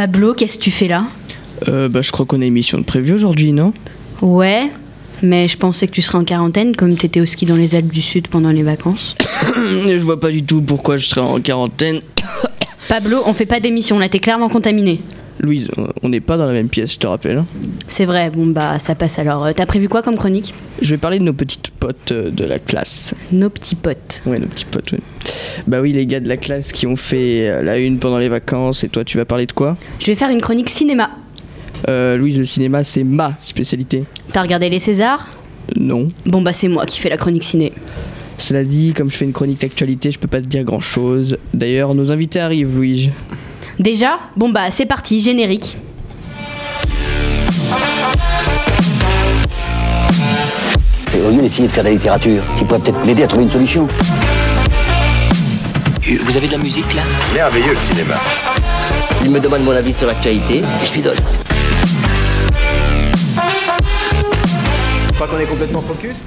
Pablo, qu'est-ce que tu fais là Euh, bah, je crois qu'on a émission de prévu aujourd'hui, non Ouais, mais je pensais que tu serais en quarantaine comme t'étais au ski dans les Alpes du Sud pendant les vacances. Je vois pas du tout pourquoi je serais en quarantaine. Pablo, on fait pas d'émission, là t'es clairement contaminé. Louise, on n'est pas dans la même pièce, je te rappelle. hein. C'est vrai, bon bah ça passe alors. Euh, T'as prévu quoi comme chronique? Je vais parler de nos petites potes euh, de la classe. Nos petits potes. Ouais, nos petits potes, ouais. Bah oui, les gars de la classe qui ont fait euh, la une pendant les vacances. Et toi, tu vas parler de quoi? Je vais faire une chronique cinéma. euh, Louise, le cinéma, c'est ma spécialité. T'as regardé les Césars? Non. Bon bah c'est moi qui fais la chronique ciné. Cela dit, comme je fais une chronique d'actualité, je peux pas te dire grand chose. D'ailleurs, nos invités arrivent, Louise. Déjà Bon bah c'est parti, générique. Et au lieu d'essayer de faire de la littérature, qui pourrait peut-être m'aider à trouver une solution. Vous avez de la musique là? Merveilleux le cinéma. Il me demande mon avis sur l'actualité et je lui donne. Je crois qu'on est complètement focus.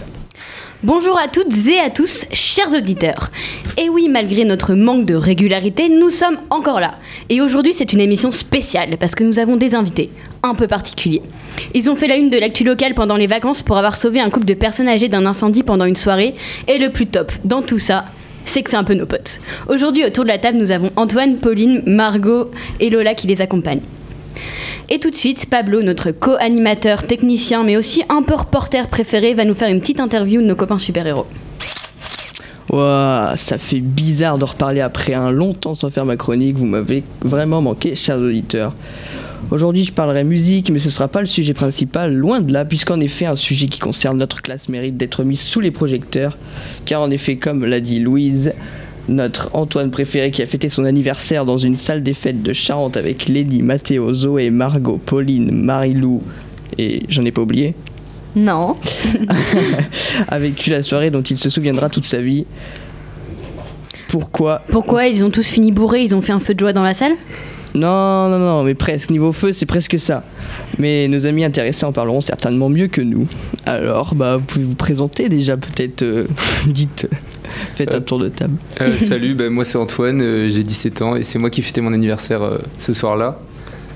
Bonjour à toutes et à tous, chers auditeurs. Et oui, malgré notre manque de régularité, nous sommes encore là. Et aujourd'hui, c'est une émission spéciale parce que nous avons des invités un peu particuliers. Ils ont fait la une de l'actu locale pendant les vacances pour avoir sauvé un couple de personnes âgées d'un incendie pendant une soirée. Et le plus top dans tout ça, c'est que c'est un peu nos potes. Aujourd'hui, autour de la table, nous avons Antoine, Pauline, Margot et Lola qui les accompagnent. Et tout de suite, Pablo, notre co-animateur, technicien, mais aussi un peu reporter préféré, va nous faire une petite interview de nos copains super-héros. Ouah, ça fait bizarre de reparler après un long temps sans faire ma chronique. Vous m'avez vraiment manqué, chers auditeurs. Aujourd'hui, je parlerai musique, mais ce sera pas le sujet principal, loin de là, puisqu'en effet, un sujet qui concerne notre classe mérite d'être mis sous les projecteurs. Car en effet, comme l'a dit Louise, notre Antoine préféré qui a fêté son anniversaire dans une salle des fêtes de Charente avec Lady, Mathéo, Zoé, Margot, Pauline, Marie-Lou et j'en ai pas oublié, Non. a vécu la soirée dont il se souviendra toute sa vie. Pourquoi Pourquoi ils ont tous fini bourrés, ils ont fait un feu de joie dans la salle? Non, non, non, mais presque. Niveau feu, c'est presque ça. Mais nos amis intéressés en parleront certainement mieux que nous. Alors, bah, vous pouvez vous présenter déjà, peut-être. euh, dites, faites un tour de table. Euh, salut, bah, moi c'est Antoine, euh, j'ai 17 ans et c'est moi qui fêtais mon anniversaire euh, ce soir-là.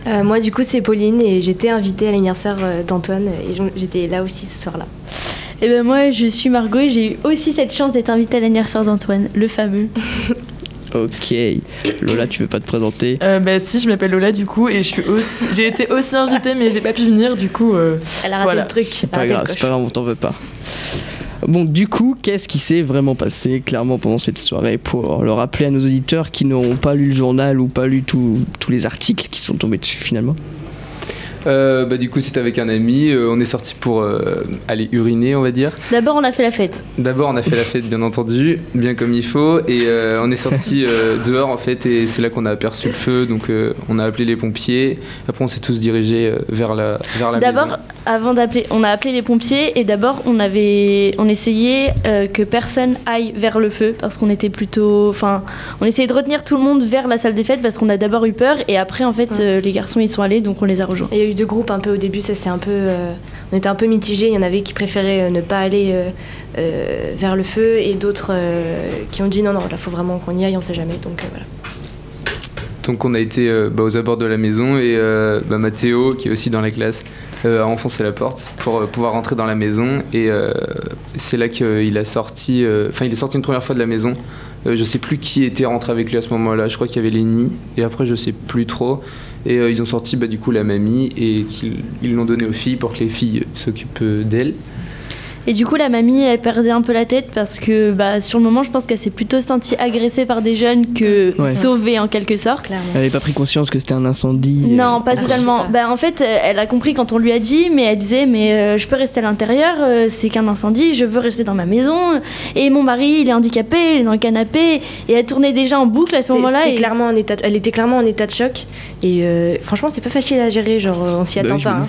Euh, moi, du coup, c'est Pauline et j'étais invitée à l'anniversaire euh, d'Antoine et j'étais là aussi ce soir-là. Et ben moi je suis Margot et j'ai eu aussi cette chance d'être invitée à l'anniversaire d'Antoine, le fameux. Ok. Lola, tu veux pas te présenter? Euh, bah si, je m'appelle Lola du coup et je suis aussi, j'ai été aussi invitée mais j'ai pas pu venir du coup. euh, Elle a raté Voilà, le truc. C'est pas grave, c'est pas grave, on t'en veut pas. Bon, du coup, qu'est-ce qui s'est vraiment passé clairement pendant cette soirée pour le rappeler à nos auditeurs qui n'auront pas lu le journal ou pas lu tous tous les articles qui sont tombés dessus finalement? Euh, bah, du coup, c'était avec un ami, euh, on est sorti pour euh, aller uriner, on va dire. D'abord on a fait la fête. D'abord, on a fait la fête, bien entendu, bien comme il faut, et euh, on est sorti euh, dehors en fait, et c'est là qu'on a aperçu le feu, donc euh, on a appelé les pompiers. Après, on s'est tous dirigés euh, vers la, vers la D'abord, maison. avant d'appeler, on a appelé les pompiers et d'abord on avait, on essayait euh, que personne aille vers le feu parce qu'on était plutôt, enfin, on essayait de retenir tout le monde vers la salle des fêtes parce qu'on a d'abord eu peur et après en fait Ouais. euh, les garçons ils sont allés donc on les a rejoints. Il y a eu deux groupes un peu au début, ça c'est un peu. euh, on était un peu mitigés. Il y en avait qui préféraient euh, ne pas aller euh, vers le feu et d'autres qui ont dit non, non, là faut vraiment qu'on y aille, on sait jamais. Donc voilà. Donc, on a été bah, aux abords de la maison, et bah, Mathéo, qui est aussi dans la classe, a enfoncé la porte pour pouvoir rentrer dans la maison, et c'est là qu'il a sorti, enfin, il est sorti une première fois de la maison. Je sais plus qui était rentré avec lui à ce moment-là. Je crois qu'il y avait Lenny. Et après, je sais plus trop. Et euh, ils ont sorti bah, du coup la mamie et qu'ils ils l'ont donné aux filles pour que les filles s'occupent euh, d'elle. Et du coup la mamie elle perdait un peu la tête parce que bah, sur le moment je pense qu'elle s'est plutôt sentie agressée par des jeunes que Ouais. sauvée en quelque sorte. Clairement. Elle avait pas pris conscience que c'était un incendie euh, Non, pas Ah, totalement. pas. Bah, en fait, euh, elle a compris quand on lui a dit, mais elle disait, mais euh, je peux rester à l'intérieur, euh, c'est qu'un incendie, je veux rester dans ma maison. Et mon mari, il est handicapé, il est dans le canapé. Et elle tournait déjà en boucle à ce moment-là. et- clairement en état, elle était clairement en état de choc et euh, franchement c'est pas facile à gérer. Genre on s'y Bah attend oui, pas. hein.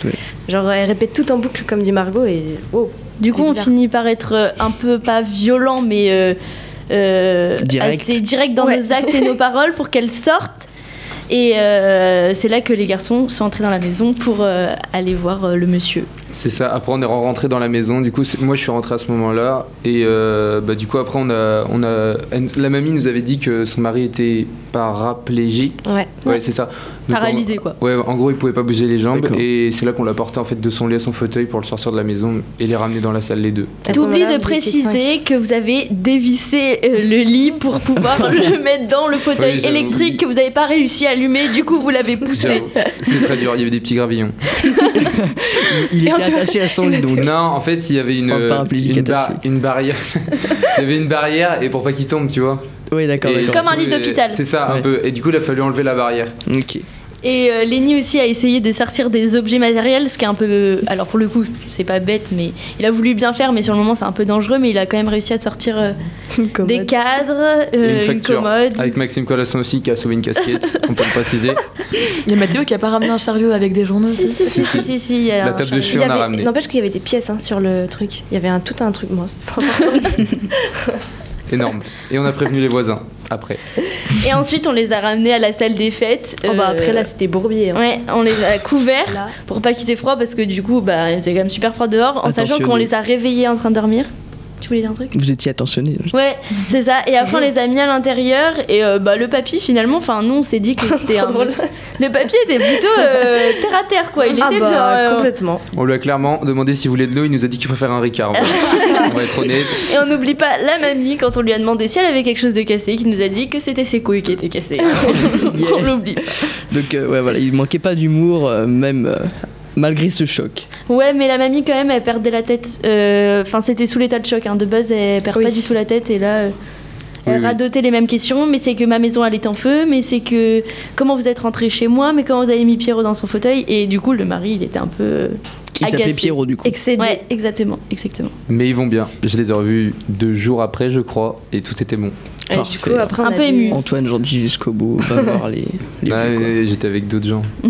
Genre elle répète tout en boucle comme dit Margot et wow. Du coup, on finit par être euh, un peu, pas violent, mais euh, euh, Direct. assez direct dans Ouais. nos actes et nos paroles pour qu'elle sorte. Et euh, c'est là que les garçons sont entrés dans la maison pour euh, aller voir euh, le monsieur. C'est ça. Après, on est rentré dans la maison. Du coup, moi, je suis rentré à ce moment-là. Et euh, bah, du coup, après, on a, on a, la mamie nous avait dit que son mari était paraplégique. Ouais. Ouais, c'est ça. Paralysé, en- quoi. Ouais, en gros, il pouvait pas bouger les jambes et c'est là qu'on l'a porté en fait de son lit à son fauteuil pour le sortir de la maison et les ramener dans la salle les deux. T'oublies de préciser que vous avez dévissé euh, le lit pour pouvoir le mettre dans le fauteuil électrique que vous n'avez pas réussi à allumer, du coup vous l'avez poussé. C'était très dur, il y avait des petits gravillons. Il était attaché à son lit donc. Non, en fait, il y avait une, euh, une, bar- attaché. une barrière. il y avait une barrière et pour pas qu'il tombe, tu vois. Oui, d'accord. Comme un lit d'hôpital. C'est ça, un peu. Et du coup, il a fallu enlever la barrière. Ok. Et euh, Lenny aussi a essayé de sortir des objets matériels, ce qui est un peu. Alors pour le coup, c'est pas bête, mais il a voulu bien faire, mais sur le moment c'est un peu dangereux, mais il a quand même réussi à sortir euh, des cadres, euh, une une, facture. commode. Avec Maxime Collasson aussi qui a sauvé une casquette, on peut le préciser. Il y a Mathéo qui a pas ramené un chariot avec des journaux Si, aussi. si, si, si, si, si, il y a La table de cheveux, on a ramené. N'empêche qu'il y avait des pièces hein, sur le truc. Il y avait un, tout un truc, moi. Énorme. Et on a prévenu les voisins après. Et ensuite, on les a ramenés à la salle des fêtes. Oh, bah, Euh, après, là, c'était bourbier. hein. Ouais, on les a couverts Là. pour pas qu'ils aient froid parce que du coup, bah, il faisait quand même super froid dehors, en sachant qu'on les a réveillés en train de dormir. Tu voulais dire un truc Vous étiez attentionné. Ouais, c'est ça. Et après, on les a mis à l'intérieur. Et euh, bah, le papy, finalement, enfin, nous, on s'est dit que c'était un. drôle. Le papier était plutôt euh, terre à terre, quoi. Il Ah était bah, bien, euh, complètement. On lui a clairement demandé s'il voulait de l'eau, il nous a dit qu'il préfère un Ricard. On va être honnête. Et on n'oublie pas la mamie quand on lui a demandé si elle avait quelque chose de cassé, qui nous a dit que c'était ses couilles qui étaient cassées. Yeah. on l'oublie. Donc euh, ouais voilà, il manquait pas d'humour euh, même euh, malgré ce choc. Ouais, mais la mamie, quand même, elle perdait la tête. Euh, Enfin, c'était sous l'état de choc. hein. De base, elle perd Oui. pas du tout la tête. Et là, euh, elle Oui, oui. radotait les mêmes questions. Mais c'est que ma maison, elle est en feu. Mais c'est que comment vous êtes rentré chez moi. Mais comment vous avez mis Pierrot dans son fauteuil. Et du coup, le mari, il était un peu. euh, Qui s'appelait. Pierrot du coup. Excédé. Ouais, exactement, exactement. Mais ils vont bien. Je les ai revus deux jours après, je crois, et tout était bon. Et du coup, après, Un peu ému. Antoine gentil jusqu'au bout, va voir les, et J'étais avec d'autres gens.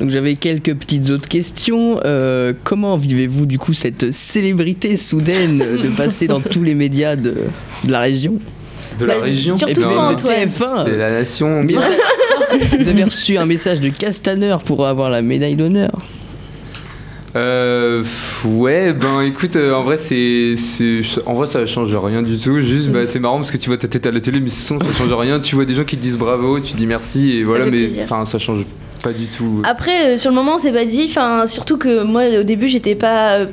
Donc j'avais quelques petites autres questions. Euh, comment vivez-vous du coup cette célébrité soudaine de passer dans tous les médias de, de la région? De la Bah, région surtout et puis toi, de Antoine. TF1 De la nation. Mais ça- Vous avez reçu un message de Castaner pour avoir la médaille d'honneur. Euh, ouais, ben écoute, euh, en vrai, c'est, en vrai, ça change rien du tout. Juste, bah, c'est marrant parce que tu vois ta tête à la télé, mais sinon, ça change rien. Tu vois des gens qui te disent bravo, tu dis merci, et voilà, mais enfin, ça change pas du tout. Après, euh, sur le moment, on s'est pas dit. Enfin, surtout que moi, au début, j'étais pas, euh,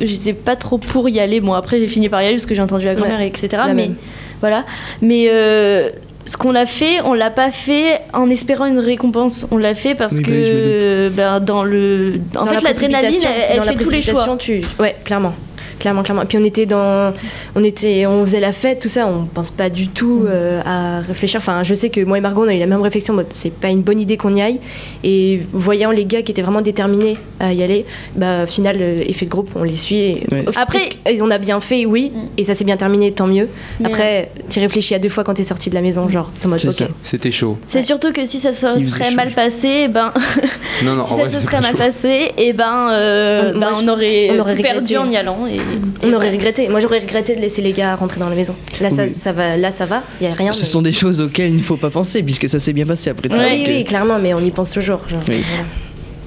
j'étais pas trop pour y aller. Bon, après, j'ai fini par y aller parce que j'ai entendu la grand-mère, etc. la mais même. voilà. Mais euh, ce qu'on l'a fait, on l'a pas fait en espérant une récompense. On l'a fait parce Oui, bah que ben, dans le, en Dans fait, la l'adrénaline, elle, elle dans la fait tous les choix. Tu... Ouais, clairement. Clairement, clairement. Puis on était dans, on était, on faisait la fête, tout ça. On pense pas du tout euh, à réfléchir. Enfin, je sais que moi et Margot, on a eu la même réflexion. mode, C'est pas une bonne idée qu'on y aille. Et voyant les gars qui étaient vraiment déterminés à y aller, bah, au final, euh, effet de groupe, on les suit. Et Ouais. Après- que- on a bien fait, oui. Et ça s'est bien terminé, tant mieux. Après, tu réfléchis à deux fois quand t'es sorti de la maison, genre, en mode, ok. C'était chaud. C'est surtout que si ça se serait chaud. mal passé, ben, Non, non, si en ça vrai, se serait mal chaud. passé, et ben, euh, On- ben, moi, on aurait, on aurait tout perdu en y allant. Et, On aurait regretté. Moi, j'aurais regretté de laisser les gars rentrer dans la maison. Là, ça, Oui. ça va. Là, ça va. Il y a rien. Ce mais- sont des choses auxquelles il ne faut pas penser puisque ça s'est bien passé après tout. Ouais. Oui, oui, clairement, mais on y pense toujours. genre, Oui. voilà.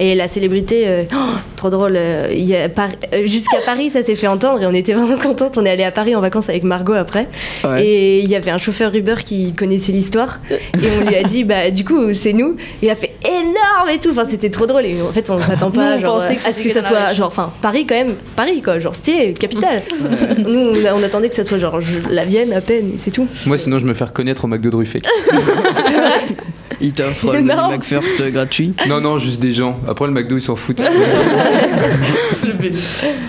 Et la célébrité, euh, oh, trop drôle. euh, Par- euh, Jusqu'à Paris, ça s'est fait entendre et on était vraiment contentes. On est allé à Paris en vacances avec Margot après. Ouais. Et il y avait un chauffeur Uber qui connaissait l'histoire. Et on lui a dit, bah, du coup, c'est nous. Il a fait énorme et tout. Enfin, c'était trop drôle. Et en fait, on s'attend pas Nous, on genre, pensait que à ce c'était que ça soit. Genre, enfin, Paris quand même. Paris, quoi. Genre, stylé, capitale. nous, on, attendait que ça soit genre je- la Vienne à peine. Et c'est tout. Moi, sinon, je me fais reconnaître au McDo de Ruffec. Il t'offre le Énorme. McFirst euh, gratuit. non, non, juste des gens. Après, le McDo, ils s'en foutent.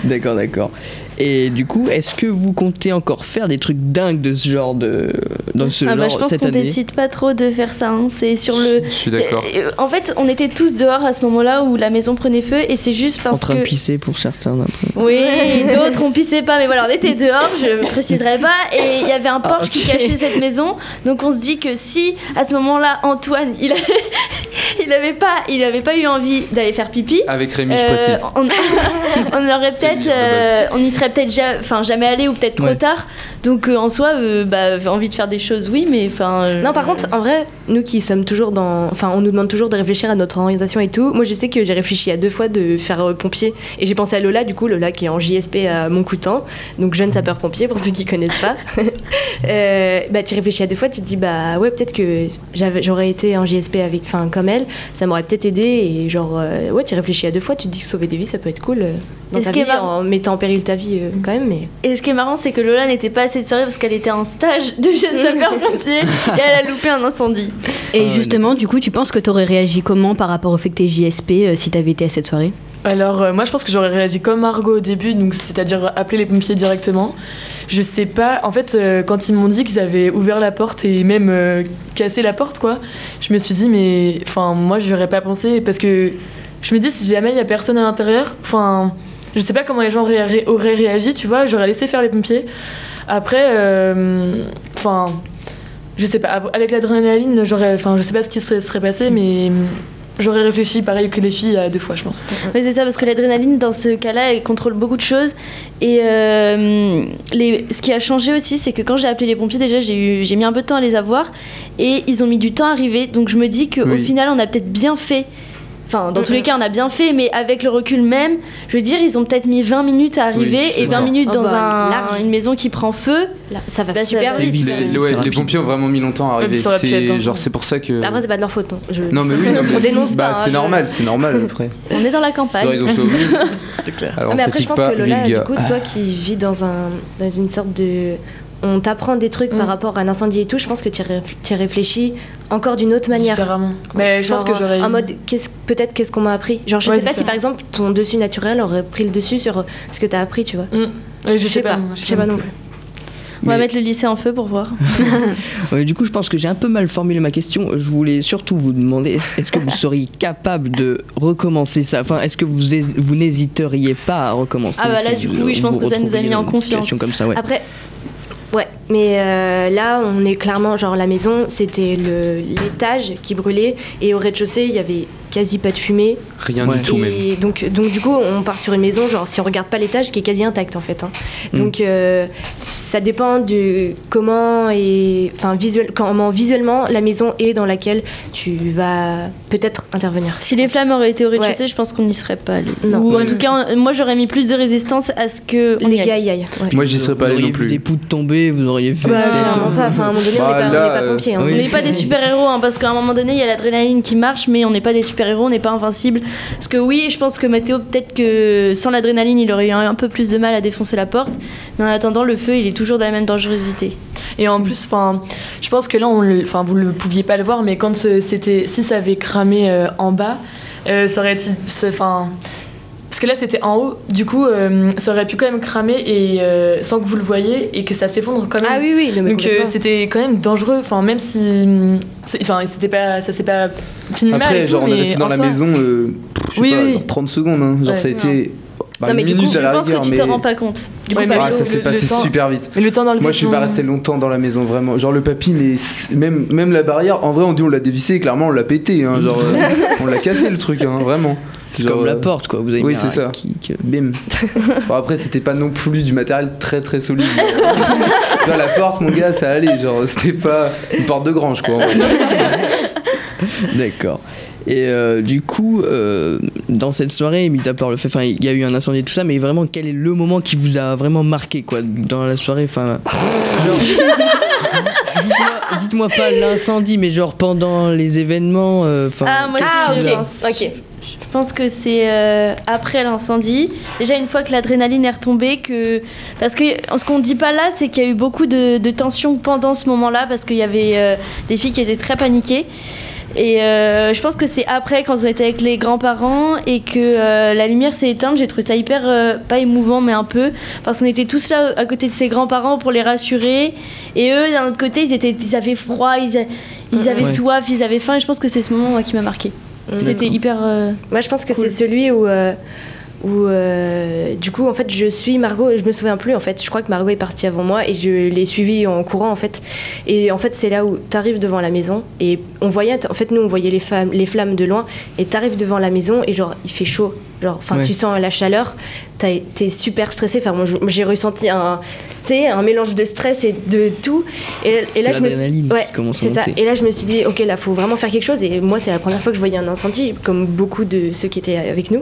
D'accord, d'accord. Et du coup, est-ce que vous comptez encore faire des trucs dingues de ce genre de dans ce Ah genre bah, je pense cette qu'on année décide pas trop de faire ça. hein. C'est sur le. Je suis d'accord. Euh, En fait, on était tous dehors à ce moment-là où la maison prenait feu et c'est juste En parce train que. de pisser pour certains après. Oui, d'autres on pissait pas, mais voilà, on était dehors, je préciserai pas, et il y avait un porche qui cachait cette maison, donc on se dit que si à ce moment-là Antoine il, a- il avait pas, il avait pas eu envie d'aller faire pipi. Avec Rémi, je euh, précise. on, on aurait peut-être, euh, on y serait peut-être ja- jamais allé ou peut-être trop Ouais. tard. Donc euh, en soi, euh, bah, envie de faire des choses, oui, mais enfin. euh, Non, par contre, en vrai, nous qui sommes toujours dans. Enfin, on nous demande toujours de réfléchir à notre orientation et tout. Moi, je sais que j'ai réfléchi à deux fois de faire euh, pompier. Et j'ai pensé à Lola, du coup, Lola qui est en JSP à Montcoutan. Donc, jeune sapeur-pompier, pour ceux qui connaissent pas. Euh, bah, tu réfléchis à deux fois, tu te dis, bah ouais, peut-être que j'aurais été en JSP avec, enfin, comme elle. Ça m'aurait peut-être aidé. Et genre, euh, ouais, tu réfléchis à deux fois, tu te dis que sauver des vies, ça peut être cool. Dans Et ce ta qui est vie, marrant- en mettant en péril ta vie euh, quand même. Mais... Et ce qui est marrant, c'est que Lola n'était pas assez de soirée parce qu'elle était en stage de jeune sapeur-pompier et elle a loupé un incendie. Et Ah, justement, du coup, tu penses que t'aurais réagi comment par rapport au fait que t'es JSP euh, si t'avais été à cette soirée? Alors, euh, moi, je pense que j'aurais réagi comme Margot au début, donc c'est-à-dire appeler les pompiers directement. Je sais pas, en fait, euh, quand ils m'ont dit qu'ils avaient ouvert la porte et même euh, cassé la porte, quoi, je me suis dit, mais enfin, moi, je aurais pas pensé parce que je me dis, si jamais il y a personne à l'intérieur, enfin, je sais pas comment les gens auraient, ré- auraient réagi, tu vois, j'aurais laissé faire les pompiers. Après, euh, enfin. je sais pas, avec l'adrénaline, j'aurais, enfin, je sais pas ce qui se serait passé, mais j'aurais réfléchi pareil que les filles à deux fois, je pense. Oui, c'est ça, parce que l'adrénaline, dans ce cas-là, elle contrôle beaucoup de choses. Et euh, les, ce qui a changé aussi, c'est que quand j'ai appelé les pompiers, déjà, j'ai eu- j'ai mis un peu de temps à les avoir. Et ils ont mis du temps à arriver. Donc je me dis qu'au Oui. final, on a peut-être bien fait. Enfin, dans tous les cas, on a bien fait, mais avec le recul même, je veux dire, ils ont peut-être mis 20 minutes à arriver. Oui, et 20 d'accord. minutes Oh dans bah, un- large. une maison qui prend feu. Là, ça va Bah, super vite. vite. Les, ouais, pompiers ont vraiment mis longtemps à arriver. C'est hein. genre c'est pour ça que. Après, c'est pas de leur faute. hein. Je- Non mais oui, non, mais On dénonce bah, pas, hein, c'est je- normal, c'est normal après. On est dans la campagne. ils ont fait au mieux. C'est clair. Alors, Ah, mais après, je pense pas, que Lola, du coup, toi qui vis dans, un, dans une sorte de. On t'apprend des trucs par Mm. rapport à un incendie et tout, je pense que tu y réf- tu y réfléchis encore d'une autre manière. Différemment. Mais je pense que j'aurais. En mode, qu'est-ce- peut-être qu'est-ce qu'on m'a appris. Genre, je Ouais, sais pas ça. si par exemple ton dessus naturel aurait pris le dessus sur ce que t'as appris, tu vois. Mm. Ouais, je, sais pas. moi, Je sais pas non plus. On va Mais- mettre le lycée en feu pour voir. Ouais, du coup, je pense que j'ai un peu mal formulé ma question. Je voulais surtout vous demander est-ce que vous seriez capable de recommencer ça? Enfin, est-ce que vous, hés- vous n'hésiteriez pas à recommencer Ah bah là, du coup, oui, je pense que ça nous a mis en confiance. comme ça, ouais. Après, ouais, mais euh, là, on est clairement, genre, la maison, c'était l'étage qui brûlait, et au rez-de-chaussée, il y avait quasi pas de fumée. Rien Ouais. du tout même. Donc, donc du coup, on part sur une maison, genre si on regarde pas l'étage, qui est quasi intact en fait. hein. Mm. Donc euh, ça dépend de comment et enfin visuel, comment visuellement la maison est dans laquelle tu vas peut-être intervenir. Si les flammes auraient été au rez-de-chaussée, Ouais. je pense qu'on n'y serait pas allé. Non. Ou en tout cas, on- moi j'aurais mis plus de résistance à ce que y Les gars y aillent. ouais. Moi j'y serais pas allé non plus. des poutres tomber, vous auriez vu Bah, clairement pas. Enfin, à un moment donné, on Bah, n'est pas, on là, n'est pas euh, pompiers. hein. oui. On n'est pas des super-héros, hein, parce qu'à un moment donné, il y a l'adrénaline qui marche, mais on n'est pas des super-héros, on n'est pas invincible. Parce que oui, je pense que Mathéo, peut-être que sans l'adrénaline, il aurait eu un peu plus de mal à défoncer la porte. Mais en attendant, le feu, il est toujours de la même dangerosité. Et en plus, enfin, je pense que là, on le, vous ne pouviez pas le voir, mais quand c'était, si ça avait cramé euh, en bas, euh, ça aurait été, enfin, parce que là c'était en haut, du coup, euh, ça aurait pu quand même cramer et euh, sans que vous le voyez et que ça s'effondre quand même. Ah oui, oui, non, Donc euh, c'était quand même dangereux, enfin même si, enfin c'était pas, ça s'est pas fini mal Après, tout, genre on est resté dans la soi- maison, euh, pff, je sais Oui, pas, oui. genre 30 secondes. hein. Genre Ouais. ça a été bah, Non, mais une du coup, minute Je à la pense que rigueur, tu mais te rends pas compte. Du coup, Ouais, ah, ça s'est passé temps- super vite. Mais le temps dans le Moi, je suis pas resté longtemps dans la maison, vraiment. Genre, le papy, mais même, même la barrière, en vrai, on dit on l'a dévissé, clairement, on l'a pété. Hein, genre, on l'a cassé le truc, hein, vraiment. C'est comme la euh, porte, quoi. Vous avez oui, c'est ça. kick. Bim. Bon, après, c'était pas non plus du matériel très très solide. Genre, la porte, mon gars, ça allait. Genre, c'était pas une porte de grange, quoi. en vrai. D'accord. Et euh, du coup, euh, dans cette soirée, mis à part le fait, enfin, il y a eu un incendie et tout ça, mais vraiment, quel est le moment qui vous a vraiment marqué, quoi, dans la soirée, enfin, genre, dites-moi, dites-moi pas l'incendie, mais genre pendant les événements, euh, enfin, Ah, moi, qu'est-ce c'est qui ce vous que a- je pense. Ok. Je pense que c'est euh, après l'incendie. Déjà, une fois que l'adrénaline est retombée, que... parce que ce qu'on ne dit pas là, c'est qu'il y a eu beaucoup de, de tensions pendant ce moment-là, parce qu'il y avait euh, des filles qui étaient très paniquées. Et euh, je pense que c'est après, quand on était avec les grands-parents et que euh, la lumière s'est éteinte, j'ai trouvé ça hyper, euh, pas émouvant, mais un peu, parce qu'on était tous là à côté de ses grands-parents pour les rassurer. Et eux, d'un autre côté, ils, étaient, ils avaient froid, ils, a- ils avaient Ouais. soif, ils avaient faim. Et je pense que c'est ce moment moi, qui m'a marqué. C'était hyper. euh, Moi, je pense que Cool. c'est celui où, euh, où euh, du coup en fait je suis Margot je me souviens plus en fait je crois que Margot est partie avant moi et je l'ai suivie en courant en fait et en fait c'est là où tu arrives devant la maison et on voyait en fait nous on voyait les, femmes, les flammes de loin et tu arrives devant la maison et genre il fait chaud genre enfin Ouais. tu sens la chaleur t'es super stressé. Enfin moi j'ai ressenti un un mélange de stress et de tout. Et, là je me suis ouais c'est ça. et là je me suis dit ok là faut vraiment faire quelque chose. Et moi c'est la première fois que je voyais un incendie comme beaucoup de ceux qui étaient avec nous.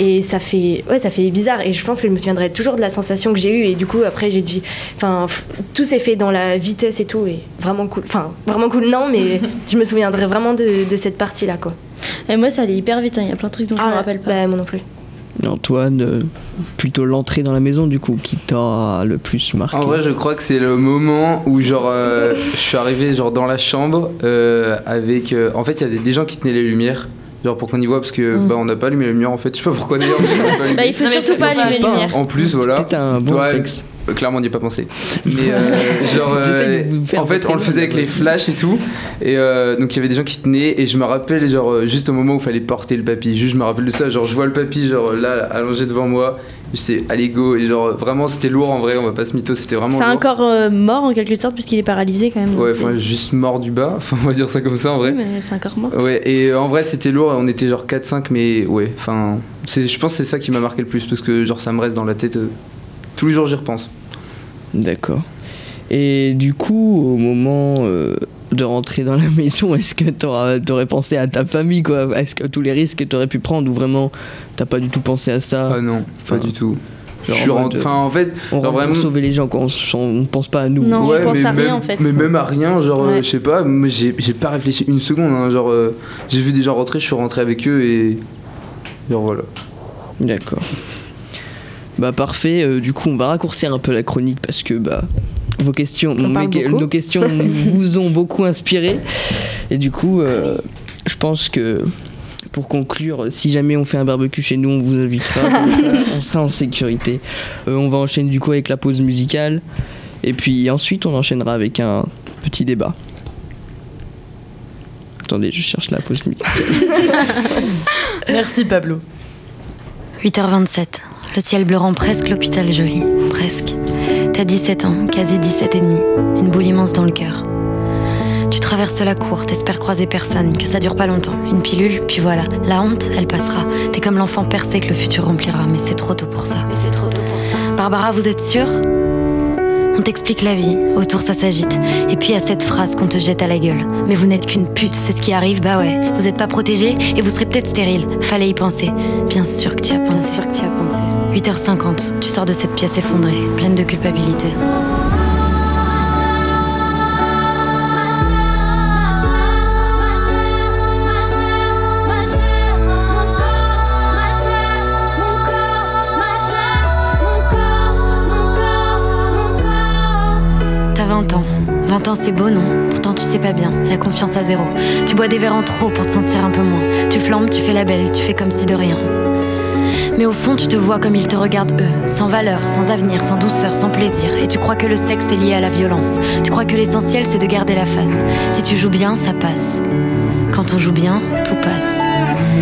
Et ça fait ouais ça fait bizarre. Et je pense que je me souviendrai toujours de la sensation que j'ai eue. Et du coup après j'ai dit enfin tout s'est fait dans la vitesse et tout. Et vraiment cool enfin vraiment cool. Non mais je me souviendrai vraiment de, de cette partie là quoi Et moi, ça allait hyper vite. hein. Il y a plein de trucs dont je me rappelle pas. bah moi non plus Antoine, euh, plutôt l'entrée dans la maison du coup qui t'a le plus marqué. En vrai, je crois que c'est le moment où genre euh, je suis arrivé genre dans la chambre euh, avec. euh, en fait, il y avait des gens qui tenaient les lumières. Genre pour qu'on y voit parce que Mm. bah on n'a pas allumé les lumières en fait je sais pas pourquoi d'ailleurs mais on n'a pas allumé. Bah, il faut Non, surtout faut pas allumer les lumières. en plus voilà C'était un bon réflexe. Euh, clairement on n'y a pas pensé. Mais euh, genre euh, en fait on le faisait avec les flashs et tout. Et euh, donc il y avait des gens qui tenaient. Et je me rappelle genre juste au moment où il fallait porter le papy. Juste je me rappelle de ça. Genre je vois le papy genre là allongé devant moi. Je sais allez go. Et genre vraiment c'était lourd en vrai. On va pas se mytho c'était vraiment C'est un corps euh, mort en quelque sorte puisqu'il est paralysé quand même. Ouais, enfin, juste mort du bas, enfin, on va dire ça comme ça en vrai. Oui, mais c'est un corps mort. Ouais, et euh, en vrai, c'était lourd, on était genre 4-5, mais ouais, enfin, je pense que c'est ça qui m'a marqué le plus, parce que genre ça me reste dans la tête. euh, tous les jours, j'y repense. D'accord. Et du coup, au moment euh, de rentrer dans la maison, est-ce que t'auras- t'aurais pensé à ta famille quoi? Est-ce que tous les risques que t'aurais pu prendre ou vraiment t'as pas du tout pensé à ça? Ah non, pas du tout. Je suis en rentré- mode, euh, Enfin, en fait, On rentre vraiment. pour sauver les gens, quoi. On, on pense pas à nous. Non, ouais, je pense mais à rien, même, en fait. Mais même à rien, genre, euh, je sais pas, j'ai j'ai pas réfléchi une seconde, hein, genre, euh, j'ai vu des gens rentrer, je suis rentré avec eux et. Genre voilà. D'accord. Bah parfait, euh, du coup on va raccourcir un peu la chronique parce que bah vos questions, mes- nos questions vous ont beaucoup inspiré et du coup euh, je pense que pour conclure, si jamais on fait un barbecue chez nous, on vous invitera, on sera en sécurité. Euh, on va enchaîner du coup avec la pause musicale et puis ensuite on enchaînera avec un petit débat. Attendez, je cherche la pause musicale. Merci Pablo. 8h27. Le ciel bleu rend presque l'hôpital joli. Presque. T'as 17 ans, quasi 17 et demi. Une boule immense dans le cœur. Tu traverses la cour, t'espères croiser personne, que ça dure pas longtemps. Une pilule, puis voilà. La honte, elle passera. T'es comme l'enfant percé que le futur remplira, mais c'est trop tôt pour ça. Mais c'est trop tôt pour ça. Barbara, vous êtes sûre? On t'explique la vie, autour ça s'agite. Et puis a cette phrase qu'on te jette à la gueule. Mais vous n'êtes qu'une pute, c'est ce qui arrive, bah ouais. Vous êtes pas protégé et vous serez peut-être stérile. Fallait y penser. Bien sûr que tu y as pensé. Bien sûr que tu as pensé. 8h50, tu sors de cette pièce effondrée, pleine de culpabilité. 20 ans. 20 ans, c'est beau, non? Pourtant, tu sais pas bien. La confiance à zéro. Tu bois des verres en trop pour te sentir un peu moins. Tu flambes, tu fais la belle, tu fais comme si de rien. Mais au fond, tu te vois comme ils te regardent eux, sans valeur, sans avenir, sans douceur, sans plaisir. Et tu crois que le sexe est lié à la violence. Tu crois que l'essentiel, c'est de garder la face. Si tu joues bien, ça passe. Quand on joue bien, tout passe.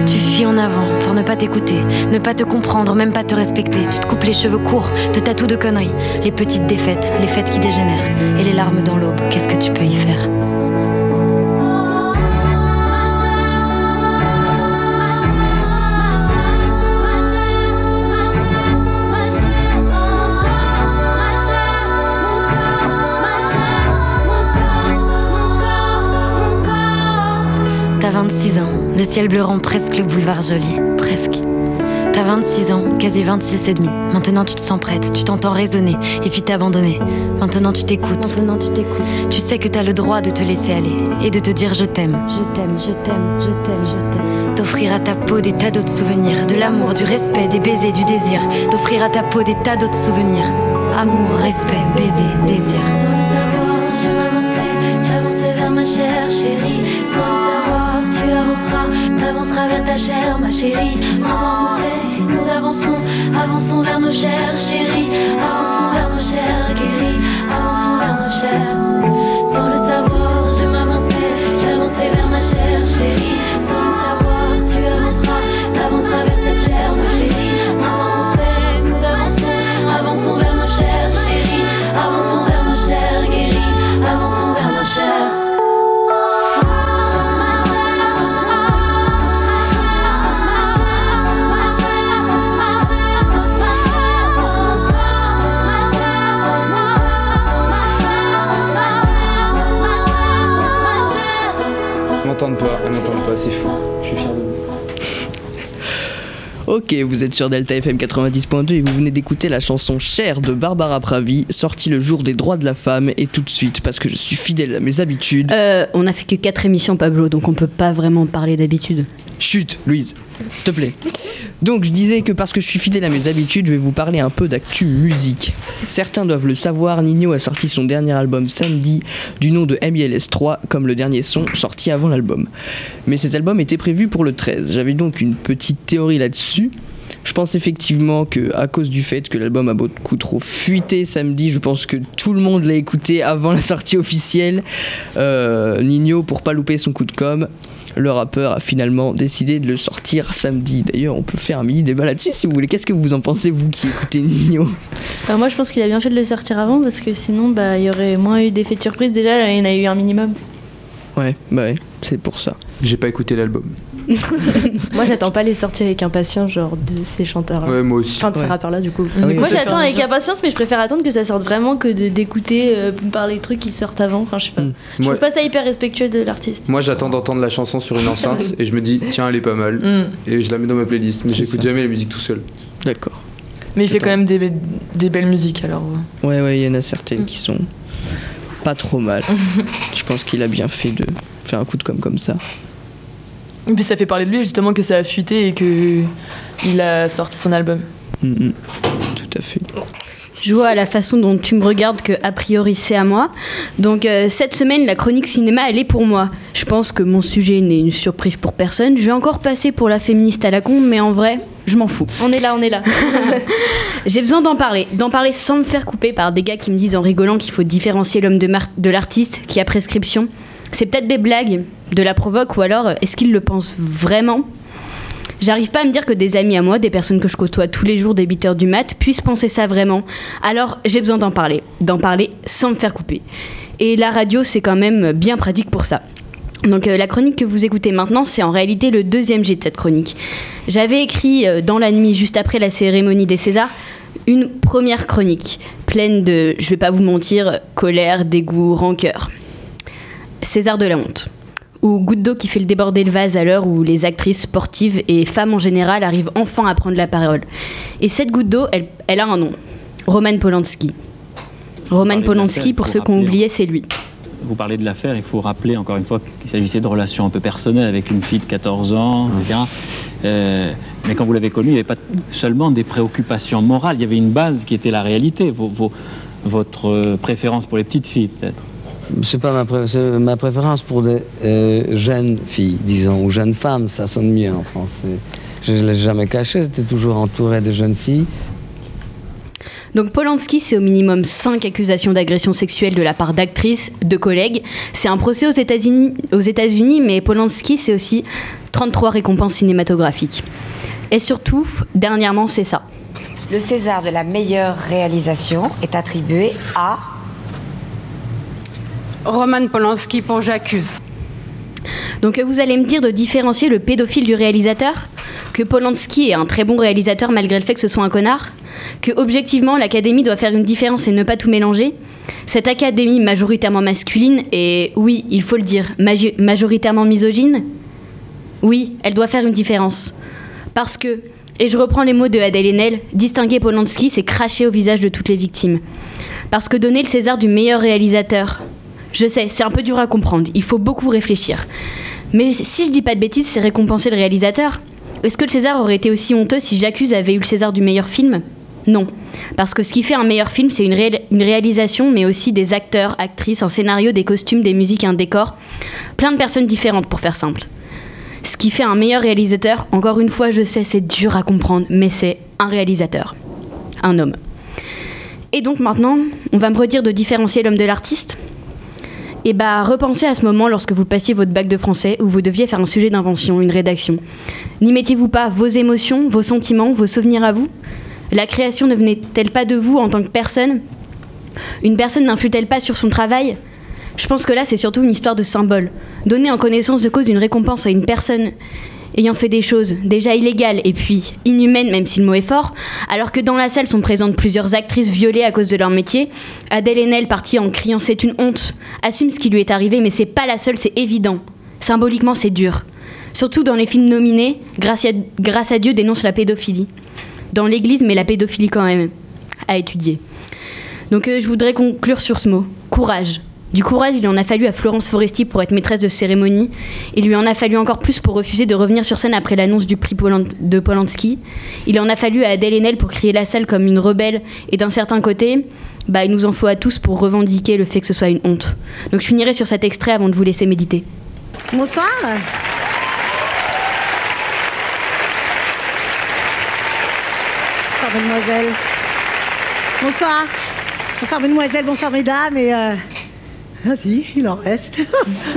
Tu fuis en avant pour ne pas t'écouter, ne pas te comprendre, même pas te respecter. Tu te coupes les cheveux courts, te tatoues de conneries. Les petites défaites, les fêtes qui dégénèrent. Et les larmes dans l'aube, qu'est-ce que tu peux y faire? T'as 26 ans, le ciel bleu rend presque le boulevard joli, presque. T'as 26 ans, quasi 26 et demi. Maintenant tu te sens prête, tu t'entends raisonner et puis t'abandonner. Maintenant tu t'écoutes. Maintenant tu t'écoutes. Tu sais que t'as le droit de te laisser aller et de te dire je t'aime. Je t'aime, je t'aime, je t'aime, je t'aime. D'offrir à ta peau des tas d'autres souvenirs, de l'amour, du respect, des baisers, du désir. D'offrir à ta peau des tas d'autres souvenirs. Amour, respect, baiser, désir. Sans le savoir, je m'avançais, j'avançais vers ma chère chérie. Sans le savoir, t'avanceras vers ta chère, ma chérie. Maman, on sait, nous avançons, avançons vers nos chères chéries. Avançons vers nos chères guéries, avançons vers nos chères. Sans le savoir, je m'avançais, j'avançais vers ma chère chérie. Vous êtes sur Delta FM 90.2 et vous venez d'écouter la chanson Cher de Barbara Pravi, sortie le jour des droits de la femme. Et tout de suite, parce que je suis fidèle à mes habitudes. Euh, on a fait que 4 émissions, Pablo, donc on peut pas vraiment parler d'habitude. Chut, Louise, s'il te plaît. Donc je disais que parce que je suis fidèle à mes habitudes, je vais vous parler un peu d'actu musique. Certains doivent le savoir, Nino a sorti son dernier album samedi du nom de MILS3 comme le dernier son sorti avant l'album. Mais cet album était prévu pour le 13. J'avais donc une petite théorie là-dessus. Je pense effectivement que à cause du fait que l'album a beaucoup trop fuité samedi, je pense que tout le monde l'a écouté avant la sortie officielle. Euh, Nino, pour pas louper son coup de com', le rappeur a finalement décidé de le sortir samedi. D'ailleurs, on peut faire un mini débat là-dessus si vous voulez. Qu'est-ce que vous en pensez, vous qui écoutez Nino? Enfin, moi, je pense qu'il a bien fait de le sortir avant parce que sinon, bah, il y aurait moins eu d'effets de surprise. Déjà, là, il y en a eu un minimum. Ouais, bah ouais, c'est pour ça. J'ai pas écouté l'album. Moi, j'attends pas les sorties avec impatience, genre de ces chanteurs. Ouais, moi aussi. Enfin, de ces Ouais. rappeurs-là, du coup. Ah oui, moi, j'attends avec impatience, mais je préfère attendre que ça sorte vraiment que d'écouter euh, par les trucs qui sortent avant. Enfin, je sais pas. Mm. Je Moi, trouve pas ça hyper respectueux de l'artiste. moi, j'attends d'entendre la chanson sur une enceinte et je me dis, tiens, elle est pas mal. Mm. Et je la mets dans ma playlist. Mais j'écoute jamais la musique tout seul. D'accord. Mais il fait quand même des, des belles musiques alors. Ouais, ouais, il y en a certaines qui sont pas trop mal. je pense qu'il a bien fait de faire un coup de com' comme ça. Et puis ça fait parler de lui justement que ça a fuité et que il a sorti son album. Mm, mm. Tout à fait. Je vois à la façon dont tu me regardes que a priori c'est à moi. Donc euh, cette semaine, la chronique cinéma, elle est pour moi. Je pense que mon sujet n'est une surprise pour personne. Je vais encore passer pour la féministe à la con, mais en vrai, je m'en fous. On est là, on est là. J'ai besoin d'en parler, d'en parler sans me faire couper par des gars qui me disent en rigolant qu'il faut différencier l'homme de, l'artiste qui a prescription. C'est peut-être des blagues, de la provoque, ou alors euh, est-ce qu'ils le pensent vraiment? J'arrive pas à me dire que des amis à moi, des personnes que je côtoie tous les jours, des beaters du mat, puissent penser ça vraiment. Alors j'ai besoin d'en parler, d'en parler sans me faire couper. Et la radio, c'est quand même bien pratique pour ça. Donc euh, la chronique que vous écoutez maintenant, c'est en réalité le deuxième jet de cette chronique. J'avais écrit euh, dans la nuit juste après la cérémonie des Césars une première chronique pleine de, je vais pas vous mentir, colère, dégoût, rancœur. César de la honte. Ou goutte d'eau qui fait le déborder le vase à l'heure où les actrices sportives et femmes en général arrivent enfin à prendre la parole. Et cette goutte d'eau, elle, elle a un nom. Roman Polanski. Roman Polanski, pour faut ceux qu'on rappeler. oubliait, c'est lui. Vous parlez de l'affaire, il faut rappeler encore une fois qu'il s'agissait de relations un peu personnelles avec une fille de 14 ans, etc. Euh, mais quand vous l'avez connu, il n'y avait pas seulement des préoccupations morales, il y avait une base qui était la réalité, vos- vos- votre euh, préférence pour les petites filles peut-être? C'est pas ma, pré- ma préférence pour des euh, jeunes filles, disons, ou jeunes femmes, ça sonne mieux en français. Je ne l'ai jamais caché, j'étais toujours entouré de jeunes filles. Donc Polanski, c'est au minimum 5 accusations d'agression sexuelle de la part d'actrices, de collègues. C'est un procès aux États-Unis, aux États-Unis, mais Polanski, c'est aussi 33 récompenses cinématographiques. Et surtout, dernièrement, c'est ça. Le César de la meilleure réalisation est attribué à Roman Polanski pour J'accuse. Donc vous allez me dire de différencier le pédophile du réalisateur? Que Polanski est un très bon réalisateur malgré le fait que ce soit un connard? Que objectivement l'Académie doit faire une différence et ne pas tout mélanger Cette Académie majoritairement masculine et, oui, il faut le dire, majoritairement misogyne Oui, elle doit faire une différence. Parce que, et je reprends les mots de Adèle Haenel, distinguer Polanski, c'est cracher au visage de toutes les victimes. Parce que donner le César du meilleur réalisateur, je sais, c'est un peu dur à comprendre, il faut beaucoup réfléchir. Mais si je dis pas de bêtises, c'est récompenser le réalisateur. Est-ce que le César aurait été aussi honteux si J'accuse avait eu le César du meilleur film? Non. Parce que ce qui fait un meilleur film, c'est une, réal- une réalisation, mais aussi des acteurs, actrices, un scénario, des costumes, des musiques, un décor. Plein de personnes différentes, pour faire simple. Ce qui fait un meilleur réalisateur, encore une fois, je sais, c'est dur à comprendre, mais c'est un réalisateur. Un homme. Et donc maintenant, on va me redire de différencier l'homme de l'artiste et bah, repensez à ce moment lorsque vous passiez votre bac de français où vous deviez faire un sujet d'invention, une rédaction. N'y mettiez-vous pas vos émotions, vos sentiments, vos souvenirs à vous? La création ne venait-elle pas de vous en tant que personne? Une personne n'influe-t-elle pas sur son travail? Je pense que là, c'est surtout une histoire de symbole. Donner en connaissance de cause une récompense à une personne ayant fait des choses déjà illégales et puis inhumaines, même si le mot est fort, alors que dans la salle sont présentes plusieurs actrices violées à cause de leur métier, Adèle Haenel, partie en criant c'est une honte, assume ce qui lui est arrivé, mais c'est pas la seule, c'est évident. Symboliquement, c'est dur. Surtout dans les films nominés, grâce à, grâce à Dieu dénonce la pédophilie. Dans l'église, mais la pédophilie quand même, à étudier. Donc euh, je voudrais conclure sur ce mot, courage. Du courage, il en a fallu à Florence Foresti pour être maîtresse de cérémonie. Il lui en a fallu encore plus pour refuser de revenir sur scène après l'annonce du prix de Polanski. Il en a fallu à Adèle Haenel pour crier la salle comme une rebelle. Et d'un certain côté, bah, il nous en faut à tous pour revendiquer le fait que ce soit une honte. Donc je finirai sur cet extrait avant de vous laisser méditer. Bonsoir. Mademoiselle. Bonsoir. Bonsoir, mademoiselle, bonsoir, mesdames. Et. Euh... Ah si, il en reste.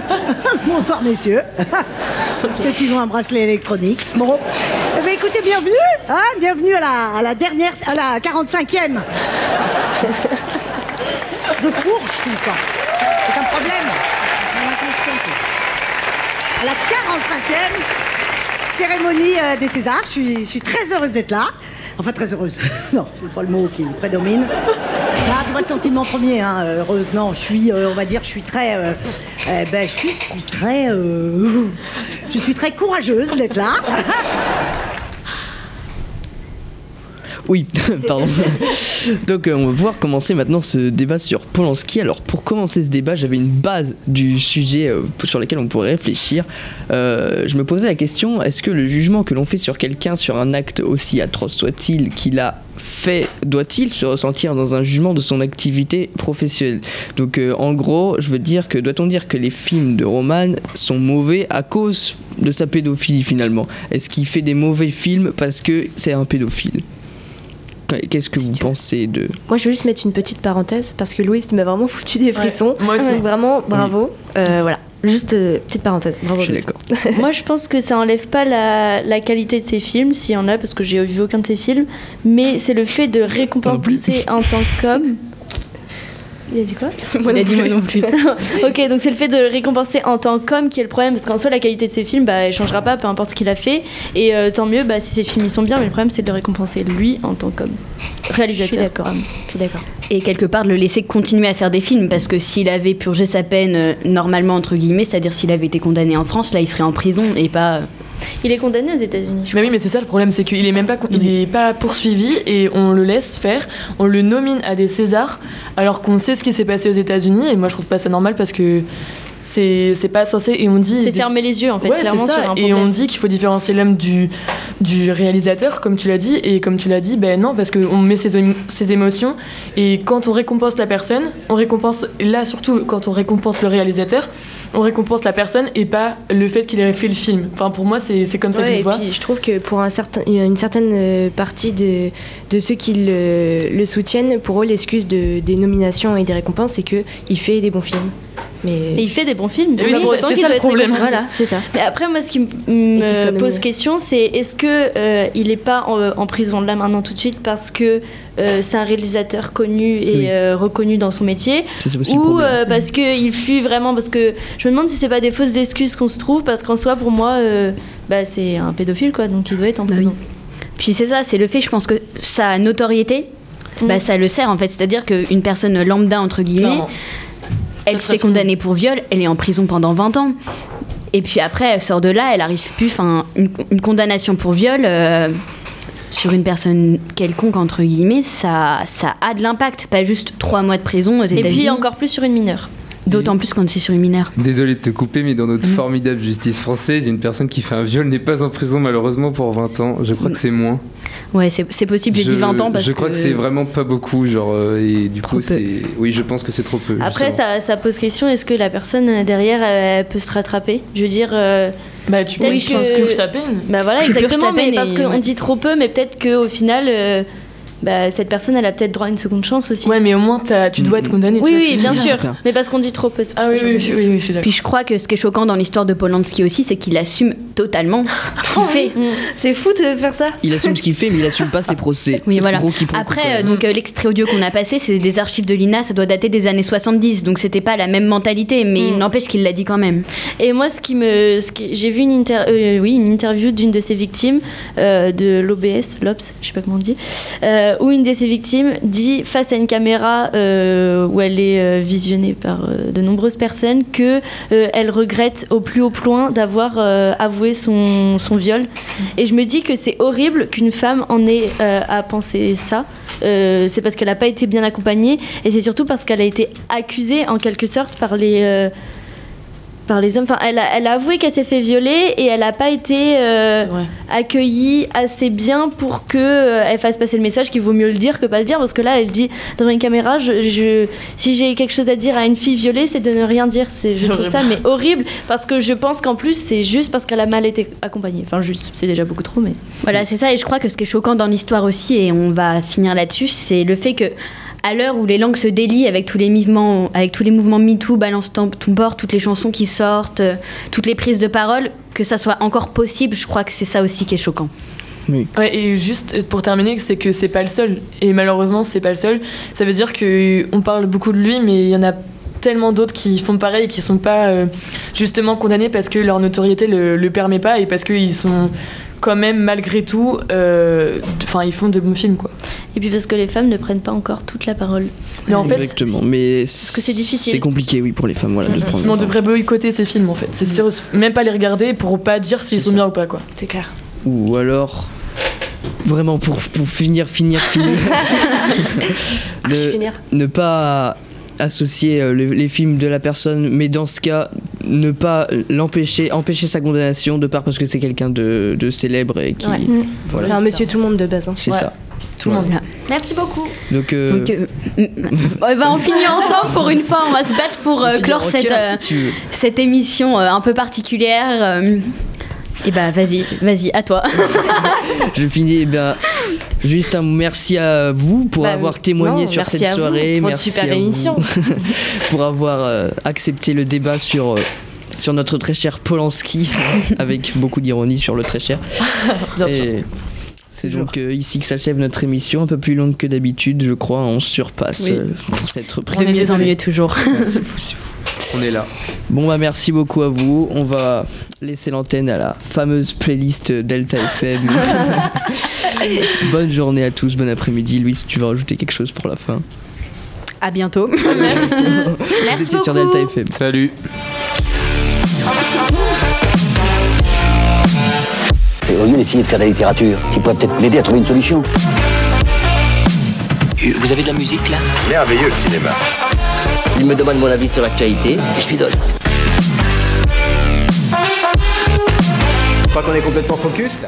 bonsoir, messieurs. Peut-être qu'ils ont un bracelet électronique. Bon. Eh bien, écoutez, bienvenue. Hein, bienvenue à la, à la dernière. à la 45e. Je fourche tout le temps. C'est un problème. À la 45e cérémonie euh, des Césars. Je suis, je suis très heureuse d'être là. Enfin, très heureuse. non, c'est pas le mot qui prédomine. Ah, c'est pas le sentiment premier, hein, euh, heureuse. Non, je suis, euh, on va dire, je suis très. euh, euh, ben, je suis très. je suis très courageuse d'être là. Oui, pardon. Donc euh, on va pouvoir commencer maintenant ce débat sur Polanski. Alors pour commencer ce débat, j'avais une base du sujet euh, sur lequel on pourrait réfléchir. Euh, je me posais la question, est-ce que le jugement que l'on fait sur quelqu'un sur un acte aussi atroce soit-il qu'il a fait, doit-il se ressentir dans un jugement de son activité professionnelle? Donc en gros, je veux dire que doit-on dire que les films de Roman sont mauvais à cause de sa pédophilie finalement? Est-ce qu'il fait des mauvais films parce que c'est un pédophile? Qu'est-ce que vous pensez de... Moi, je veux juste mettre une petite parenthèse parce que Louis, tu m'as vraiment foutu des frissons. moi aussi. Donc, vraiment, bravo. Euh, voilà. Juste euh, petite parenthèse. Bravo. Je suis Louise. d'accord. Moi, je pense que ça enlève pas la, la qualité de ses films, s'il y en a, parce que j'ai vu aucun de ses films, mais c'est le fait de récompenser en tant qu'homme. Il a dit quoi Il a dit moi non plus. ok, donc c'est le fait de récompenser en tant qu'homme qui est le problème, parce qu'en soi, la qualité de ses films, bah, elle changera pas, peu importe ce qu'il a fait. Et euh, tant mieux bah, si ses films ils sont bien, mais le problème, c'est de le récompenser lui en tant qu'homme. Réalisateur. Je suis d'accord. Je suis d'accord. Et quelque part de le laisser continuer à faire des films, parce que s'il avait purgé sa peine euh, normalement, entre guillemets, c'est-à-dire s'il avait été condamné en France, là il serait en prison et pas... Il est condamné aux États-Unis. Bah oui, mais c'est ça le problème, c'est qu'il est même pas, il est pas poursuivi et on le laisse faire, on le nomine à des Césars alors qu'on sait ce qui s'est passé aux États-Unis et moi je trouve pas ça normal parce que c'est pas censé et on dit C'est fermer les yeux, en fait, Ouais, clairement, ça. sur un et on dit qu'il faut différencier l'homme du du réalisateur comme tu l'as dit et comme tu l'as dit ben non parce qu'on met ses, ses émotions et quand on récompense la personne on récompense là surtout quand on récompense le réalisateur on récompense la personne et pas le fait qu'il ait fait le film enfin pour moi c'est c'est comme ça que je et vois puis je trouve que pour un certain, une certaine euh, partie de, de ceux qui le, le soutiennent, pour eux, l'excuse de, des nominations et des récompenses, c'est qu'il fait des bons films. Mais... Et il fait des bons films, Oui, c'est ça- ça le problème. Voilà, c'est ça. Mais après, moi, ce qui me pose question, c'est est-ce que euh, il est pas en, en prison là maintenant tout de suite parce que euh, c'est un réalisateur connu et Oui. euh, reconnu dans son métier, aussi ou euh, parce que il fuit vraiment parce que je me demande si c'est pas des fausses excuses qu'on se trouve parce qu'en soi, pour moi, euh, bah, c'est un pédophile quoi, donc il doit être en prison. Puis c'est ça, c'est le fait, je pense que sa notoriété, bah, ça le sert en fait. C'est-à-dire qu'une personne lambda, entre guillemets, Clairement. Elle se fait condamner pour viol, elle est en prison pendant 20 ans. Et puis après, elle sort de là, elle arrive plus. Enfin, une, une condamnation pour viol euh, sur une personne quelconque, entre guillemets, ça, ça a de l'impact. Pas juste 3 mois de prison aux Et États-Unis. puis encore plus sur une mineure. D'autant plus quand c'est sur une mineure. Désolé de te couper, mais dans notre formidable justice française, une personne qui fait un viol n'est pas en prison malheureusement pour 20 ans. Je crois que c'est moins. Ouais, c'est possible, j'ai dit 20 ans parce Je crois que, c'est vraiment pas beaucoup, genre, euh, et du coup, c'est. Oui, je pense que c'est trop peu. Après, ça, ça pose question est-ce que la personne euh, derrière euh, elle peut se rattraper? Je veux dire. euh, bah, tu oui, je pense que je t'appelle. Bah voilà, exactement, mais parce qu'on ouais. dit trop peu, mais peut-être qu'au final, euh, bah, cette personne, elle a peut-être droit à une seconde chance aussi. Ouais, mais au moins tu dois être condamné. tu Oui, oui, bien sûr. Mais parce qu'on dit trop peu. Ah oui, oui, oui, je suis d'accord. Puis je crois que ce qui est choquant dans l'histoire de Polanski aussi, c'est qu'il assume totalement ce qu'il fait. C'est fou de faire ça. Il assume ce qu'il fait, mais il assume pas ses procès. Oui, voilà. Après, euh, donc euh, l'extrait audio qu'on a passé, c'est des archives de l'INA, ça doit dater des années 70, donc c'était pas la même mentalité, mais Mm. il n'empêche qu'il l'a dit quand même. Et moi, ce qui me, ce qui- j'ai vu une, inter- euh, oui, une interview d'une de ses victimes euh, de l'OBS, l'OBS, je sais pas comment on dit, euh, où une de ses victimes dit face à une caméra euh, où elle est euh, visionnée par euh, de nombreuses personnes que elle regrette au plus haut point d'avoir avoué son, son viol. Et je me dis que c'est horrible qu'une femme en ait à penser ça. C'est parce qu'elle n'a pas été bien accompagnée et c'est surtout parce qu'elle a été accusée en quelque sorte par les par les hommes. Enfin, elle a, elle a avoué qu'elle s'est fait violer et elle n'a pas été euh, accueillie assez bien pour que euh, elle fasse passer le message qu'il vaut mieux le dire que pas le dire parce que là elle dit devant une caméra je, je- si j'ai quelque chose à dire à une fille violée c'est de ne rien dire c'est je trouve horrible. ça mais horrible parce que je pense qu'en plus c'est juste parce qu'elle a mal été accompagnée enfin juste c'est déjà beaucoup trop mais Voilà, c'est ça. Et je crois que ce qui est choquant dans l'histoire aussi, et on va finir là-dessus, c'est le fait que à l'heure où les langues se délient avec tous les mouvements, avec tous les mouvements MeToo, balance ton, port, toutes les chansons qui sortent, euh, toutes les prises de parole, que ça soit encore possible, je crois que c'est ça aussi qui est choquant. Ouais, et juste pour terminer, c'est que c'est pas le seul. Et malheureusement, c'est pas le seul. Ça veut dire que on parle beaucoup de lui, mais il y en a tellement d'autres qui font pareil et qui sont pas euh, justement condamnés parce que leur notoriété le, le permet pas et parce qu'ils sont quand même malgré tout, euh, enfin ils font de bons films quoi. et puis parce que les femmes ne prennent pas encore toute la parole Mais en fait, Exactement, mais que c'est difficile. C'est compliqué, oui, pour les femmes. Voilà, de prendre on le devrait boycotter ces films en fait. C'est sûr, même pas les regarder pour pas dire s'ils sont bien ou pas quoi. C'est clair. Ou alors, vraiment pour, pour finir, finir, finir, Archi ne, finir. ne pas associer euh, le- les films de la personne, mais dans ce cas, ne pas l'empêcher, empêcher sa condamnation de part parce que c'est quelqu'un de, de célèbre et qui. Ouais. Voilà. C'est un monsieur tout le monde de base. hein. C'est ça. Tout le monde. Merci beaucoup Donc, euh, Donc, euh, on va en finir ensemble pour une fois. On va se battre pour euh, clore cette, euh, si émission euh, un peu particulière. euh. et bah vas-y, vas-y, à toi. je finis, eh bien, juste un merci à vous pour Bah, avoir témoigné non, sur cette soirée. pour merci super à vous émission. pour avoir euh, accepté le débat sur, euh, sur notre très cher Polanski, avec beaucoup d'ironie sur le très cher. Bien Et sûr. C'est donc euh, ici que s'achève notre émission, un peu plus longue que d'habitude, je crois. On surpasse Oui. pour cette reprise. On est mieux en mieux toujours. C'est fou, c'est fou. On est là. Bon bah merci beaucoup à vous. On va laisser l'antenne à la fameuse playlist Delta FM. Bonne journée à tous, bon après-midi. Louis, tu veux rajouter quelque chose pour la fin? À bientôt. merci Vous merci étiez sur beaucoup. Delta FM. Salut. Et au lieu d'essayer de faire de la littérature, tu pourrais peut-être m'aider à trouver une solution. Vous avez de la musique là? Merveilleux le cinéma. Il me demande mon avis sur l'actualité et je lui donne. Je crois qu'on est complètement focus.